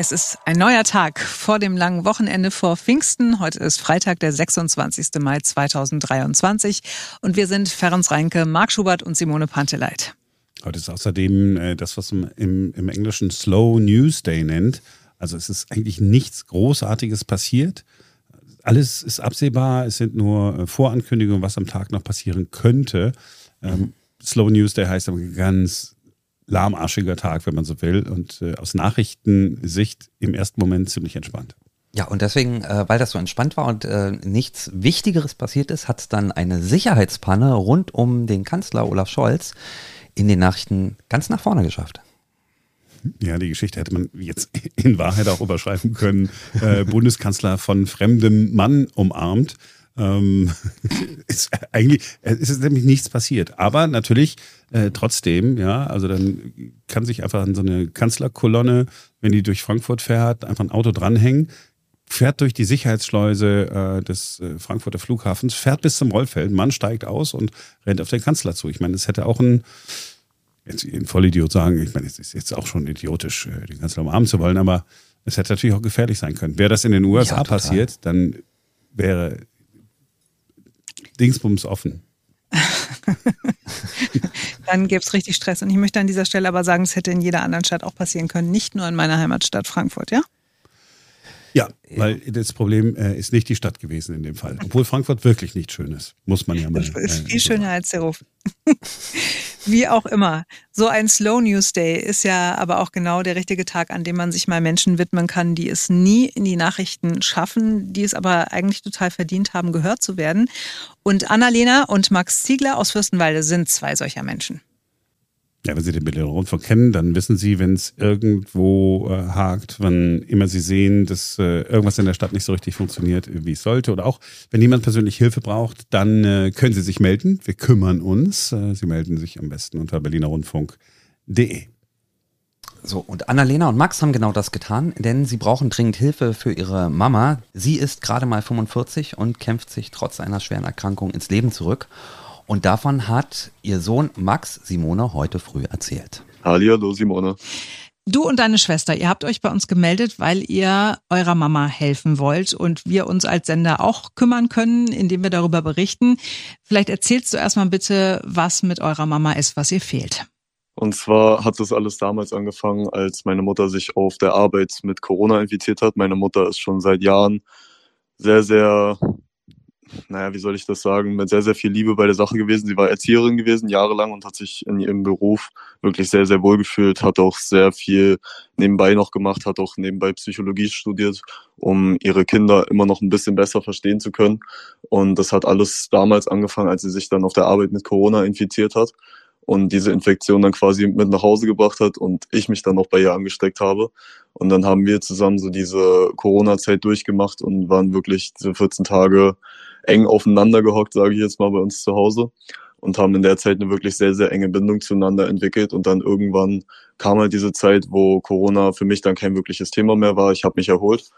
Es ist ein neuer Tag vor dem langen Wochenende vor Pfingsten. Heute ist Freitag, der 26. Mai 2023. Und wir sind Ferenc Reinke, Marc Schubert und Simone Panteleit. Heute ist außerdem äh, das, was man im, im Englischen Slow News Day nennt. Also es ist eigentlich nichts Großartiges passiert. Alles ist absehbar. Es sind nur äh, Vorankündigungen, was am Tag noch passieren könnte. Ähm, Slow News Day heißt aber ganz lahmarschiger Tag, wenn man so will, und äh, aus Nachrichtensicht im ersten Moment ziemlich entspannt. Ja, und deswegen, äh, weil das so entspannt war und äh, nichts Wichtigeres passiert ist, hat es dann eine Sicherheitspanne rund um den Kanzler Olaf Scholz in den Nachrichten ganz nach vorne geschafft. Ja, die Geschichte hätte man jetzt in Wahrheit auch überschreiben können. Äh, Bundeskanzler von fremdem Mann umarmt. Ähm, ist eigentlich, es ist nämlich nichts passiert. Aber natürlich äh, trotzdem, ja, also dann kann sich einfach an so eine Kanzlerkolonne, wenn die durch Frankfurt fährt, einfach ein Auto dranhängen, fährt durch die Sicherheitsschleuse äh, des äh, Frankfurter Flughafens, fährt bis zum Rollfeld, Mann steigt aus und rennt auf den Kanzler zu. Ich meine, es hätte auch ein, jetzt ein Vollidiot sagen, ich meine, es ist jetzt auch schon idiotisch, äh, den Kanzler umarmen zu wollen, aber es hätte natürlich auch gefährlich sein können. Wäre das in den USA ja, passiert, dann wäre Dingsbums offen. dann gäbe es richtig Stress. Und ich möchte an dieser Stelle aber sagen, es hätte in jeder anderen Stadt auch passieren können, nicht nur in meiner Heimatstadt Frankfurt, ja? Ja, weil das Problem äh, ist nicht die Stadt gewesen in dem Fall. Obwohl Frankfurt wirklich nicht schön ist, muss man ja mal. sagen. ist viel äh, schöner als der Ruf. Wie auch immer. So ein Slow News Day ist ja aber auch genau der richtige Tag, an dem man sich mal Menschen widmen kann, die es nie in die Nachrichten schaffen, die es aber eigentlich total verdient haben, gehört zu werden. Und Annalena und Max Ziegler aus Fürstenwalde sind zwei solcher Menschen. Ja, wenn Sie den Berliner Rundfunk kennen, dann wissen Sie, wenn es irgendwo äh, hakt, wann immer Sie sehen, dass äh, irgendwas in der Stadt nicht so richtig funktioniert, wie es sollte. Oder auch, wenn jemand persönlich Hilfe braucht, dann äh, können Sie sich melden. Wir kümmern uns. Äh, Sie melden sich am besten unter berlinerrundfunk.de. So, und Annalena und Max haben genau das getan, denn sie brauchen dringend Hilfe für ihre Mama. Sie ist gerade mal 45 und kämpft sich trotz einer schweren Erkrankung ins Leben zurück. Und davon hat ihr Sohn Max Simone heute früh erzählt. Hallo Simone. Du und deine Schwester, ihr habt euch bei uns gemeldet, weil ihr eurer Mama helfen wollt und wir uns als Sender auch kümmern können, indem wir darüber berichten. Vielleicht erzählst du erstmal bitte, was mit eurer Mama ist, was ihr fehlt. Und zwar hat das alles damals angefangen, als meine Mutter sich auf der Arbeit mit Corona infiziert hat. Meine Mutter ist schon seit Jahren sehr, sehr naja, wie soll ich das sagen, mit sehr, sehr viel Liebe bei der Sache gewesen. Sie war Erzieherin gewesen, jahrelang und hat sich in ihrem Beruf wirklich sehr, sehr wohl gefühlt, hat auch sehr viel nebenbei noch gemacht, hat auch nebenbei Psychologie studiert, um ihre Kinder immer noch ein bisschen besser verstehen zu können. Und das hat alles damals angefangen, als sie sich dann auf der Arbeit mit Corona infiziert hat und diese Infektion dann quasi mit nach Hause gebracht hat und ich mich dann noch bei ihr angesteckt habe. Und dann haben wir zusammen so diese Corona-Zeit durchgemacht und waren wirklich diese 14 Tage eng aufeinander gehockt, sage ich jetzt mal, bei uns zu Hause und haben in der Zeit eine wirklich sehr, sehr enge Bindung zueinander entwickelt. Und dann irgendwann kam halt diese Zeit, wo Corona für mich dann kein wirkliches Thema mehr war. Ich habe mich erholt.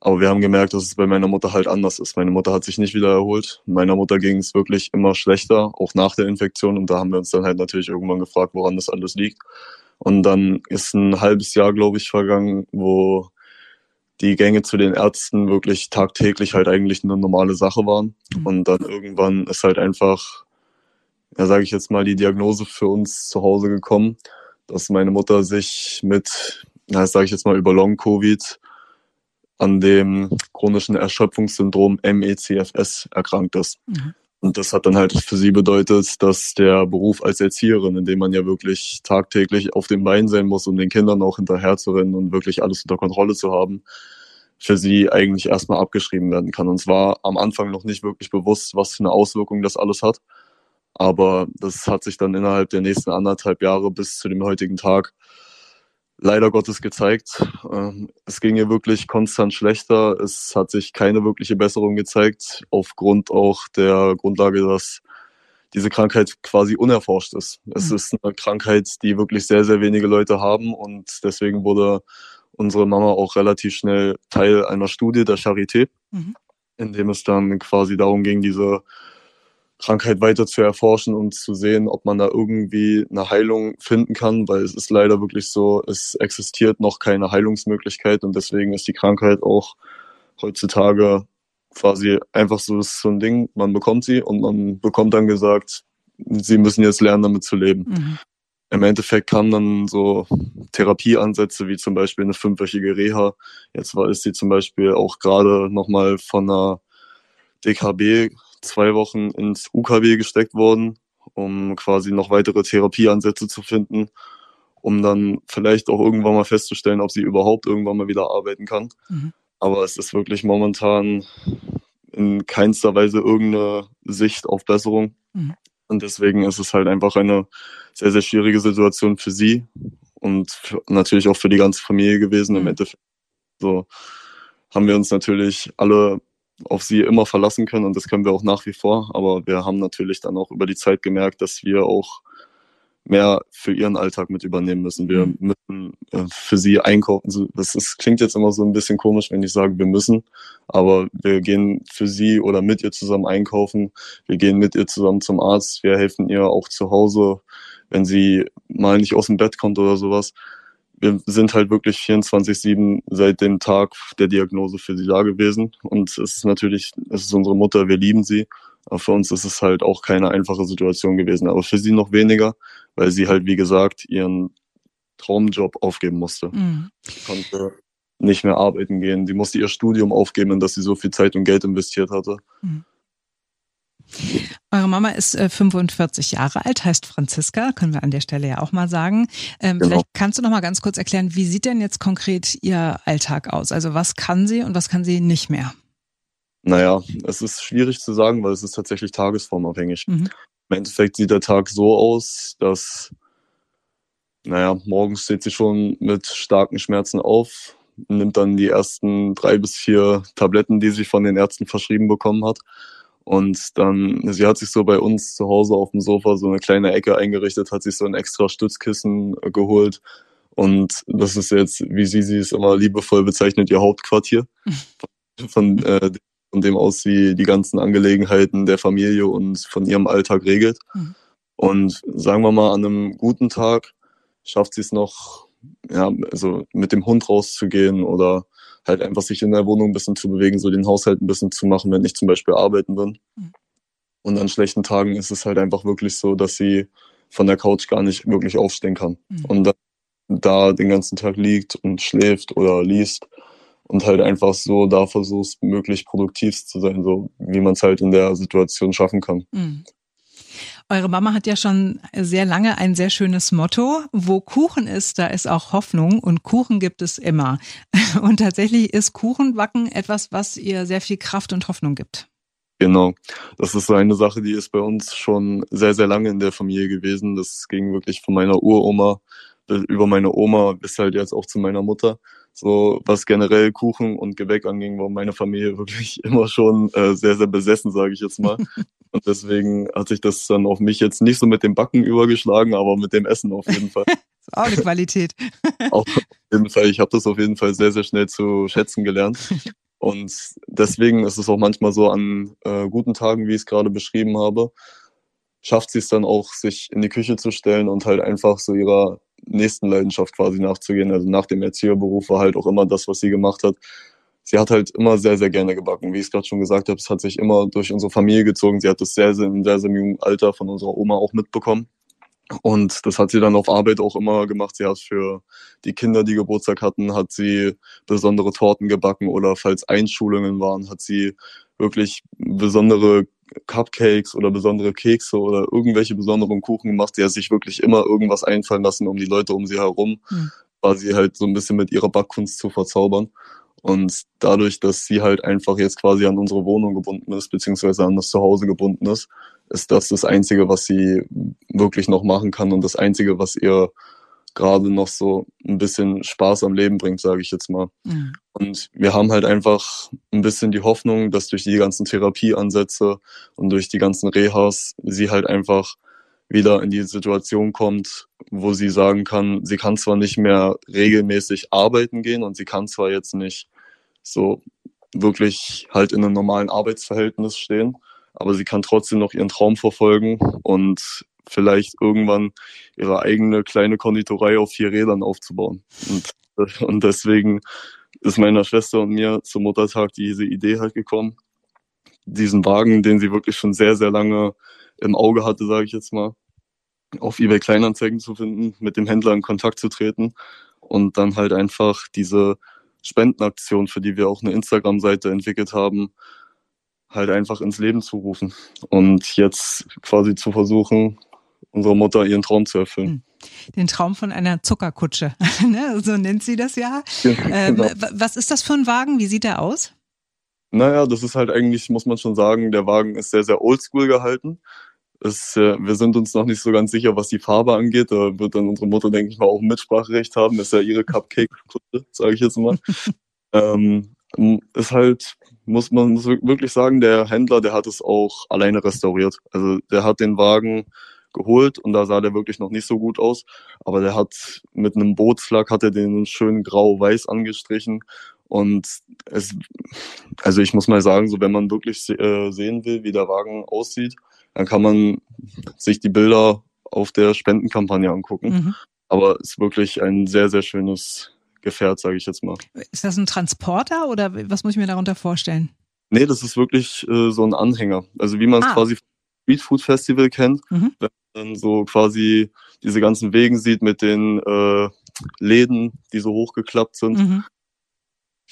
Aber wir haben gemerkt, dass es bei meiner Mutter halt anders ist. Meine Mutter hat sich nicht wieder erholt. Meiner Mutter ging es wirklich immer schlechter, auch nach der Infektion. Und da haben wir uns dann halt natürlich irgendwann gefragt, woran das alles liegt. Und dann ist ein halbes Jahr, glaube ich, vergangen, wo die Gänge zu den Ärzten wirklich tagtäglich halt eigentlich eine normale Sache waren. Mhm. Und dann irgendwann ist halt einfach, ja, sage ich jetzt mal, die Diagnose für uns zu Hause gekommen, dass meine Mutter sich mit, na, sage ich jetzt mal, über Long-Covid an dem chronischen Erschöpfungssyndrom MECFS erkrankt ist. Mhm. Und das hat dann halt für sie bedeutet, dass der Beruf als Erzieherin, in dem man ja wirklich tagtäglich auf dem Bein sein muss, um den Kindern auch hinterher zu rennen und wirklich alles unter Kontrolle zu haben, für sie eigentlich erstmal abgeschrieben werden kann. Und zwar am Anfang noch nicht wirklich bewusst, was für eine Auswirkung das alles hat. Aber das hat sich dann innerhalb der nächsten anderthalb Jahre bis zu dem heutigen Tag leider Gottes gezeigt. Ähm, es ging ihr wirklich konstant schlechter. Es hat sich keine wirkliche Besserung gezeigt, aufgrund auch der Grundlage, dass diese Krankheit quasi unerforscht ist. Es mhm. ist eine Krankheit, die wirklich sehr, sehr wenige Leute haben und deswegen wurde unsere Mama auch relativ schnell Teil einer Studie der Charité, mhm. in dem es dann quasi darum ging, diese Krankheit weiter zu erforschen und zu sehen, ob man da irgendwie eine Heilung finden kann, weil es ist leider wirklich so, es existiert noch keine Heilungsmöglichkeit und deswegen ist die Krankheit auch heutzutage quasi einfach so, ist so ein Ding, man bekommt sie und man bekommt dann gesagt, sie müssen jetzt lernen, damit zu leben. Mhm. Im Endeffekt kamen dann so Therapieansätze wie zum Beispiel eine fünfwöchige Reha. Jetzt war ist sie zum Beispiel auch gerade nochmal von einer DKB zwei Wochen ins UKW gesteckt worden, um quasi noch weitere Therapieansätze zu finden, um dann vielleicht auch irgendwann mal festzustellen, ob sie überhaupt irgendwann mal wieder arbeiten kann. Mhm. Aber es ist wirklich momentan in keinster Weise irgendeine Sicht auf Besserung. Mhm. Und deswegen ist es halt einfach eine sehr, sehr schwierige Situation für sie und für, natürlich auch für die ganze Familie gewesen. Mhm. Im Endeffekt so haben wir uns natürlich alle auf sie immer verlassen können und das können wir auch nach wie vor. Aber wir haben natürlich dann auch über die Zeit gemerkt, dass wir auch mehr für ihren Alltag mit übernehmen müssen. Wir mhm. müssen äh, für sie einkaufen. Das, ist, klingt jetzt immer so ein bisschen komisch, wenn ich sage, wir müssen, aber wir gehen für sie oder mit ihr zusammen einkaufen. Wir gehen mit ihr zusammen zum Arzt. Wir helfen ihr auch zu Hause, wenn sie mal nicht aus dem Bett kommt oder sowas wir sind halt wirklich 24-7 seit dem Tag der Diagnose für sie da gewesen. Und es ist natürlich, es ist unsere Mutter, wir lieben sie. Für uns ist es halt auch keine einfache Situation gewesen. Aber für sie noch weniger, weil sie halt, wie gesagt, ihren Traumjob aufgeben musste. Mhm. Konnte nicht mehr arbeiten gehen. Sie musste ihr Studium aufgeben, in das sie so viel Zeit und Geld investiert hatte. Mhm. Eure Mama ist äh, 45 Jahre alt, heißt Franziska, können wir an der Stelle ja auch mal sagen. Ähm, genau. Vielleicht kannst du noch mal ganz kurz erklären, wie sieht denn jetzt konkret ihr Alltag aus? Also was kann sie und was kann sie nicht mehr? Naja, es ist schwierig zu sagen, weil es ist tatsächlich tagesformabhängig. Mhm. Im Endeffekt sieht der Tag so aus, dass, naja, morgens steht sie schon mit starken Schmerzen auf, nimmt dann die ersten drei bis vier Tabletten, die sie von den Ärzten verschrieben bekommen hat und dann, sie hat sich so bei uns zu Hause auf dem Sofa so eine kleine Ecke eingerichtet, hat sich so ein extra Stützkissen geholt. Und das ist jetzt, wie sie sie es immer liebevoll bezeichnet, ihr Hauptquartier. Von, äh, von dem aus sie die ganzen Angelegenheiten der Familie und von ihrem Alltag regelt. Mhm. Und sagen wir mal, an einem guten Tag schafft sie es noch, ja, also mit dem Hund rauszugehen oder halt einfach sich in der Wohnung ein bisschen zu bewegen, so den Haushalt ein bisschen zu machen, wenn ich zum Beispiel arbeiten bin. Mhm. Und an schlechten Tagen ist es halt einfach wirklich so, dass sie von der Couch gar nicht wirklich aufstehen kann. Mhm. Und dann da den ganzen Tag liegt und schläft oder liest und halt einfach so da versuchst, möglichst produktiv zu sein, so wie man es halt in der Situation schaffen kann. Mhm. Eure Mama hat ja schon sehr lange ein sehr schönes Motto. Wo Kuchen ist, da ist auch Hoffnung und Kuchen gibt es immer. Und tatsächlich ist Kuchenbacken etwas, was ihr sehr viel Kraft und Hoffnung gibt. Genau. Das ist so eine Sache, die ist bei uns schon sehr, sehr lange in der Familie gewesen. Das ging wirklich von meiner Uroma über meine Oma bis halt jetzt auch zu meiner Mutter. So was generell Kuchen und Gebäck anging, war meine Familie wirklich immer schon äh, sehr, sehr besessen, sage ich jetzt mal. Und deswegen hat sich das dann auf mich jetzt nicht so mit dem Backen übergeschlagen, aber mit dem Essen auf jeden Fall. auch eine Qualität. auch auf jeden Fall. Ich habe das auf jeden Fall sehr, sehr schnell zu schätzen gelernt. Und deswegen ist es auch manchmal so an äh, guten Tagen, wie ich es gerade beschrieben habe, schafft sie es dann auch, sich in die Küche zu stellen und halt einfach so ihrer nächsten Leidenschaft quasi nachzugehen. Also nach dem Erzieherberuf war halt auch immer das, was sie gemacht hat. Sie hat halt immer sehr, sehr gerne gebacken. Wie ich es gerade schon gesagt habe, es hat sich immer durch unsere Familie gezogen. Sie hat das sehr, sehr sehr, sehr jungen Alter von unserer Oma auch mitbekommen. Und das hat sie dann auf Arbeit auch immer gemacht. Sie hat für die Kinder, die Geburtstag hatten, hat sie besondere Torten gebacken oder falls Einschulungen waren, hat sie wirklich besondere Cupcakes oder besondere Kekse oder irgendwelche besonderen Kuchen gemacht. Sie hat sich wirklich immer irgendwas einfallen lassen, um die Leute um sie herum, mhm. quasi halt so ein bisschen mit ihrer Backkunst zu verzaubern. Und dadurch, dass sie halt einfach jetzt quasi an unsere Wohnung gebunden ist, beziehungsweise an das Zuhause gebunden ist, ist das das Einzige, was sie wirklich noch machen kann und das Einzige, was ihr gerade noch so ein bisschen Spaß am Leben bringt, sage ich jetzt mal. Mhm. Und wir haben halt einfach ein bisschen die Hoffnung, dass durch die ganzen Therapieansätze und durch die ganzen Rehas sie halt einfach wieder in die Situation kommt, wo sie sagen kann, sie kann zwar nicht mehr regelmäßig arbeiten gehen und sie kann zwar jetzt nicht so wirklich halt in einem normalen Arbeitsverhältnis stehen, aber sie kann trotzdem noch ihren Traum verfolgen und vielleicht irgendwann ihre eigene kleine Konditorei auf vier Rädern aufzubauen. Und, und deswegen ist meiner Schwester und mir zum Muttertag diese Idee halt gekommen, diesen Wagen, den sie wirklich schon sehr, sehr lange im Auge hatte, sage ich jetzt mal, auf eBay Kleinanzeigen zu finden, mit dem Händler in Kontakt zu treten und dann halt einfach diese Spendenaktion, für die wir auch eine Instagram-Seite entwickelt haben, halt einfach ins Leben zu rufen und jetzt quasi zu versuchen, unserer Mutter ihren Traum zu erfüllen. Hm. Den Traum von einer Zuckerkutsche, ne? so nennt sie das ja. Ähm, genau. was ist das für ein Wagen? Wie sieht der aus? Naja, das ist halt eigentlich, muss man schon sagen, der Wagen ist sehr, sehr oldschool gehalten. Es, äh, wir sind uns noch nicht so ganz sicher, was die Farbe angeht. Da wird dann unsere Mutter, denke ich mal, auch ein Mitspracherecht haben. Das ist ja ihre Cupcake-Kutsche, sage ich jetzt mal. ähm, ist halt, muss man muss wirklich sagen, der Händler, der hat es auch alleine restauriert. Also der hat den Wagen geholt und da sah der wirklich noch nicht so gut aus. Aber der hat mit einem Bootslack hat er den schön grau-weiß angestrichen. Und es, also ich muss mal sagen, so wenn man wirklich äh, sehen will, wie der Wagen aussieht, dann kann man sich die Bilder auf der Spendenkampagne angucken. Mhm. Aber es ist wirklich ein sehr, sehr schönes Gefährt, sage ich jetzt mal. Ist das ein Transporter oder was muss ich mir darunter vorstellen? Nee, das ist wirklich äh, so ein Anhänger. Also wie man es ah. quasi vom Street Food Festival kennt, mhm. wenn man dann so quasi diese ganzen Wegen sieht mit den äh, Läden, die so hochgeklappt sind. Mhm.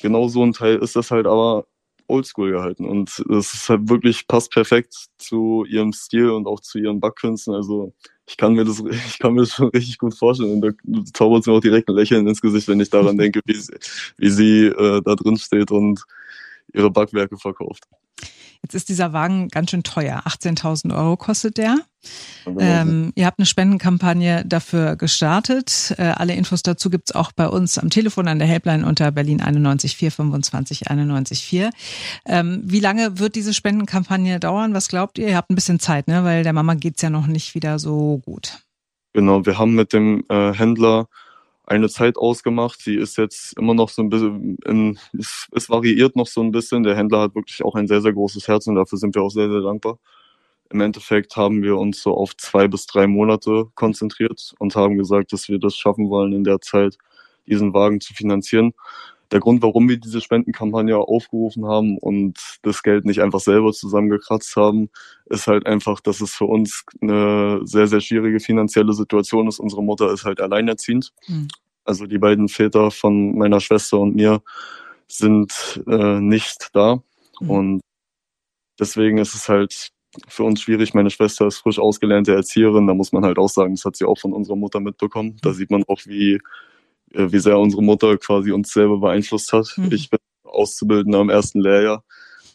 Genau so ein Teil ist das halt aber oldschool gehalten. Und es ist halt wirklich, passt perfekt zu ihrem Stil und auch zu ihren Backkünsten. Also ich kann mir das, ich kann mir das schon richtig gut vorstellen. Und da zaubert mir auch direkt ein Lächeln ins Gesicht, wenn ich daran denke, wie sie, wie sie äh, da drin steht und ihre Backwerke verkauft. Jetzt ist dieser Wagen ganz schön teuer. 18.000 Euro kostet der. Ähm, ihr habt eine Spendenkampagne dafür gestartet. Äh, alle Infos dazu gibt's auch bei uns am Telefon an der Helpline unter Berlin 91 425 91 4. Ähm, wie lange wird diese Spendenkampagne dauern? Was glaubt ihr? Ihr habt ein bisschen Zeit, ne? weil der Mama geht's ja noch nicht wieder so gut. Genau, wir haben mit dem äh, Händler eine Zeit ausgemacht. Sie ist jetzt immer noch so ein bisschen, in, es, es, variiert noch so ein bisschen. Der Händler hat wirklich auch ein sehr, sehr großes Herz und dafür sind wir auch sehr, sehr dankbar. Im Endeffekt haben wir uns so auf zwei bis drei Monate konzentriert und haben gesagt, dass wir das schaffen wollen, in der Zeit diesen Wagen zu finanzieren. Der Grund, warum wir diese Spendenkampagne aufgerufen haben und das Geld nicht einfach selber zusammengekratzt haben, ist halt einfach, dass es für uns eine sehr, sehr schwierige finanzielle Situation ist. Unsere Mutter ist halt alleinerziehend. Mhm. Also die beiden Väter von meiner Schwester und mir sind äh, nicht da. Mhm. Und deswegen ist es halt für uns schwierig. Meine Schwester ist frisch ausgelernte Erzieherin. Da muss man halt auch sagen, das hat sie auch von unserer Mutter mitbekommen. Da sieht man auch, wie, äh, wie sehr unsere Mutter quasi uns selber beeinflusst hat. Mhm. Ich bin Auszubildender im ersten Lehrjahr.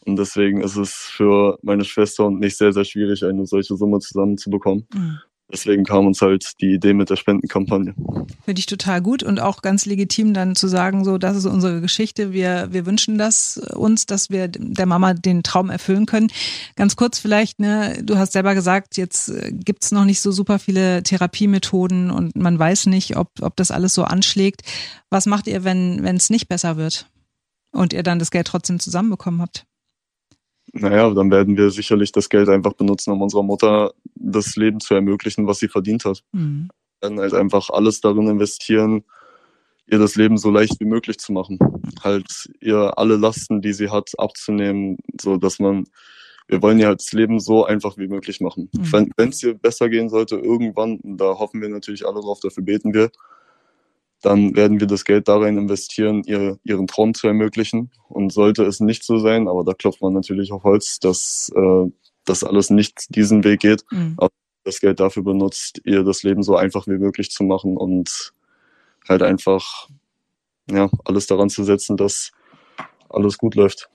Und deswegen ist es für meine Schwester und mich sehr, sehr schwierig, eine solche Summe zusammenzubekommen. Mhm. Deswegen kam uns halt die Idee mit der Spendenkampagne. Finde ich total gut und auch ganz legitim dann zu sagen, so, das ist unsere Geschichte. Wir, wir wünschen das uns, dass wir der Mama den Traum erfüllen können. Ganz kurz vielleicht, ne, du hast selber gesagt, jetzt äh, gibt's noch nicht so super viele Therapiemethoden und man weiß nicht, ob, ob das alles so anschlägt. Was macht ihr, wenn es nicht besser wird und ihr dann das Geld trotzdem zusammenbekommen habt? Naja, dann werden wir sicherlich das Geld einfach benutzen, um unserer Mutter das Leben zu ermöglichen, was sie verdient hat. Mhm. Dann halt einfach alles darin investieren, ihr das Leben so leicht wie möglich zu machen. Halt ihr alle Lasten, die sie hat, abzunehmen, so dass man, wir wollen ihr halt das Leben so einfach wie möglich machen. Mhm. Wenn es ihr besser gehen sollte, irgendwann, da hoffen wir natürlich alle drauf, dafür beten wir, dann werden wir das Geld darin investieren, ihr, ihren Traum zu ermöglichen. Und sollte es nicht so sein, aber da klopft man natürlich auf Holz, dass äh, das alles nicht diesen Weg geht, mhm. aber das Geld dafür benutzt, ihr das Leben so einfach wie möglich zu machen und halt einfach ja, alles daran zu setzen, dass alles gut läuft.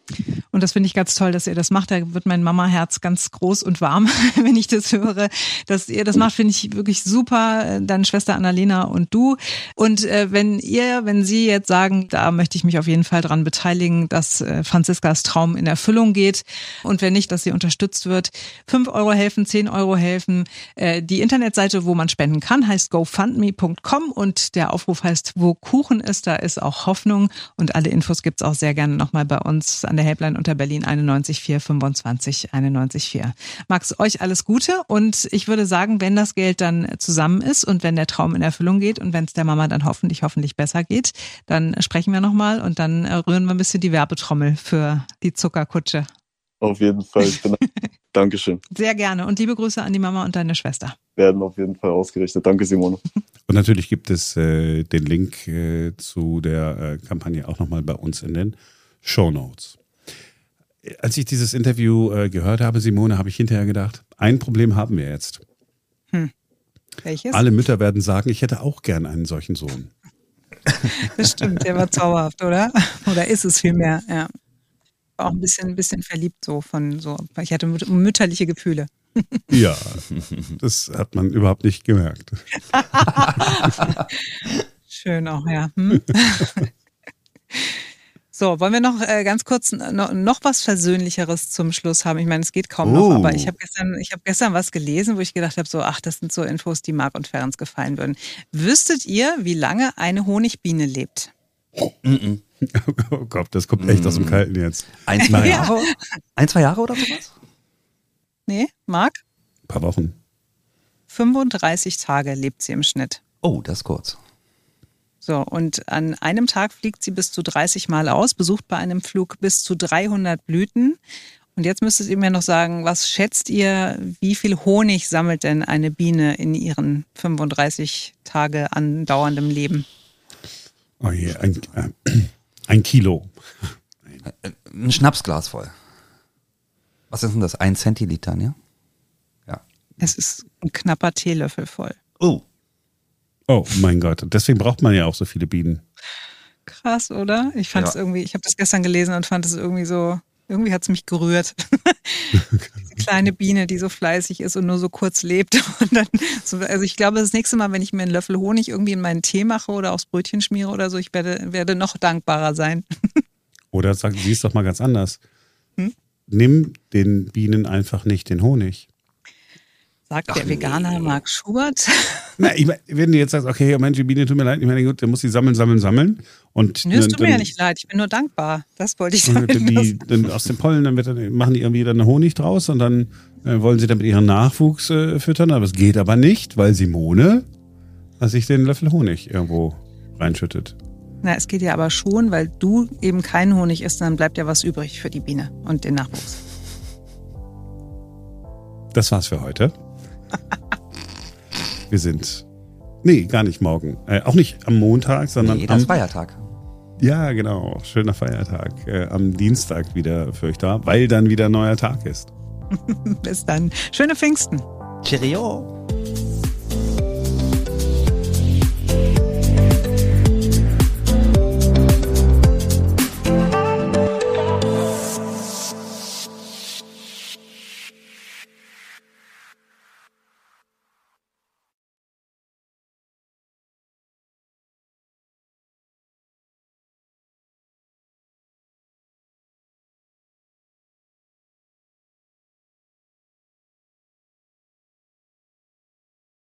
Und das finde ich ganz toll, dass ihr das macht. Da wird mein Mama-Herz ganz groß und warm, wenn ich das höre. Dass ihr das macht, finde ich wirklich super. Deine Schwester Annalena und du. Und äh, wenn ihr, wenn Sie jetzt sagen, da möchte ich mich auf jeden Fall dran beteiligen, dass äh, Franziskas Traum in Erfüllung geht und wenn nicht, dass sie unterstützt wird. Fünf Euro helfen, zehn Euro helfen. Äh, die Internetseite, wo man spenden kann, heißt gofundme.com und der Aufruf heißt, wo Kuchen ist, da ist auch Hoffnung. Und alle Infos gibt's auch sehr gerne nochmal bei uns an der Helpline unter Berlin 914 25 914. Max, euch alles Gute und ich würde sagen, wenn das Geld dann zusammen ist und wenn der Traum in Erfüllung geht und wenn es der Mama dann hoffentlich, hoffentlich besser geht, dann sprechen wir nochmal und dann rühren wir ein bisschen die Werbetrommel für die Zuckerkutsche. Auf jeden Fall. Dankeschön. Sehr gerne und liebe Grüße an die Mama und deine Schwester. Werden auf jeden Fall ausgerichtet. Danke, Simone. Und natürlich gibt es äh, den Link äh, zu der äh, Kampagne auch nochmal bei uns in den Show Notes. Als ich dieses Interview äh, gehört habe, Simone, habe ich hinterher gedacht, ein Problem haben wir jetzt. Hm. Welches? Alle Mütter werden sagen, ich hätte auch gern einen solchen Sohn. Das stimmt, der war zauberhaft, oder? Oder ist es vielmehr, ja. War auch ein bisschen, ein bisschen verliebt so von so. Ich hatte mütterliche Gefühle. Ja, das hat man überhaupt nicht gemerkt. Schön auch, ja. Hm? So, wollen wir noch äh, ganz kurz noch, noch, was Versöhnlicheres zum Schluss haben? Ich meine, es geht kaum oh. noch, aber ich habe gestern, ich hab gestern was gelesen, wo ich gedacht habe, so, ach, das sind so Infos, die Marc und Ferenc gefallen würden. Wüsstet ihr, wie lange eine Honigbiene lebt? Mm Oh Gott, das kommt echt mm. aus dem Kalten jetzt. Ein, zwei Jahre? Ein, zwei Jahre oder sowas? Nee, Marc? Ein paar Wochen. 35 Tage lebt sie im Schnitt. Oh, das ist kurz. So, und an einem Tag fliegt sie bis zu 30 Mal aus, besucht bei einem Flug bis zu 300 Blüten. Und jetzt müsstet ihr mir noch sagen, was schätzt ihr, wie viel Honig sammelt denn eine Biene in ihren 35 Tage andauerndem Leben? Oh je, ein, äh, ein Kilo. Ein Schnapsglas voll. Was ist denn das? Ein Zentiliter, ne? Ja. Es ist ein knapper Teelöffel voll. Oh. Oh mein Gott, deswegen braucht man ja auch so viele Bienen. Krass, oder? Ich fand es irgendwie, ich habe das gestern gelesen und fand es irgendwie so, irgendwie hat es mich gerührt. Diese kleine Biene, die so fleißig ist und nur so kurz lebt. Und dann so, also ich glaube, das nächste Mal, wenn ich mir einen Löffel Honig irgendwie in meinen Tee mache oder aufs Brötchen schmiere oder so, ich werde, werde noch dankbarer sein. oder sag, sieh es doch mal ganz anders. Hm? Nimm den Bienen einfach nicht den Honig. Sagt Ach, der Veganer nee. Marc Schubert. Na, ich mein, wenn du jetzt sagst, okay, Mensch, die Biene tut mir leid, ich meine, gut, der muss sie sammeln, sammeln, sammeln. Und Nö, es tut mir ja nicht leid, ich bin nur dankbar. Das wollte ich sagen. Die, dann aus dem Pollen, dann, dann, machen die irgendwie dann Honig draus und dann äh, wollen sie damit ihren Nachwuchs äh, füttern. Aber es geht aber nicht, weil Simone sich den Löffel Honig irgendwo reinschüttet. Na, es geht ja aber schon, weil du eben keinen Honig isst, dann bleibt ja was übrig für die Biene und den Nachwuchs. Das war's für heute. Wir sind. Nee, gar nicht morgen. Äh, auch nicht am Montag, sondern nee, das am Feiertag. Ja, genau. Schöner Feiertag. Äh, am Dienstag wieder für euch da, weil dann wieder neuer Tag ist. Bis dann. Schöne Pfingsten. Cheerio.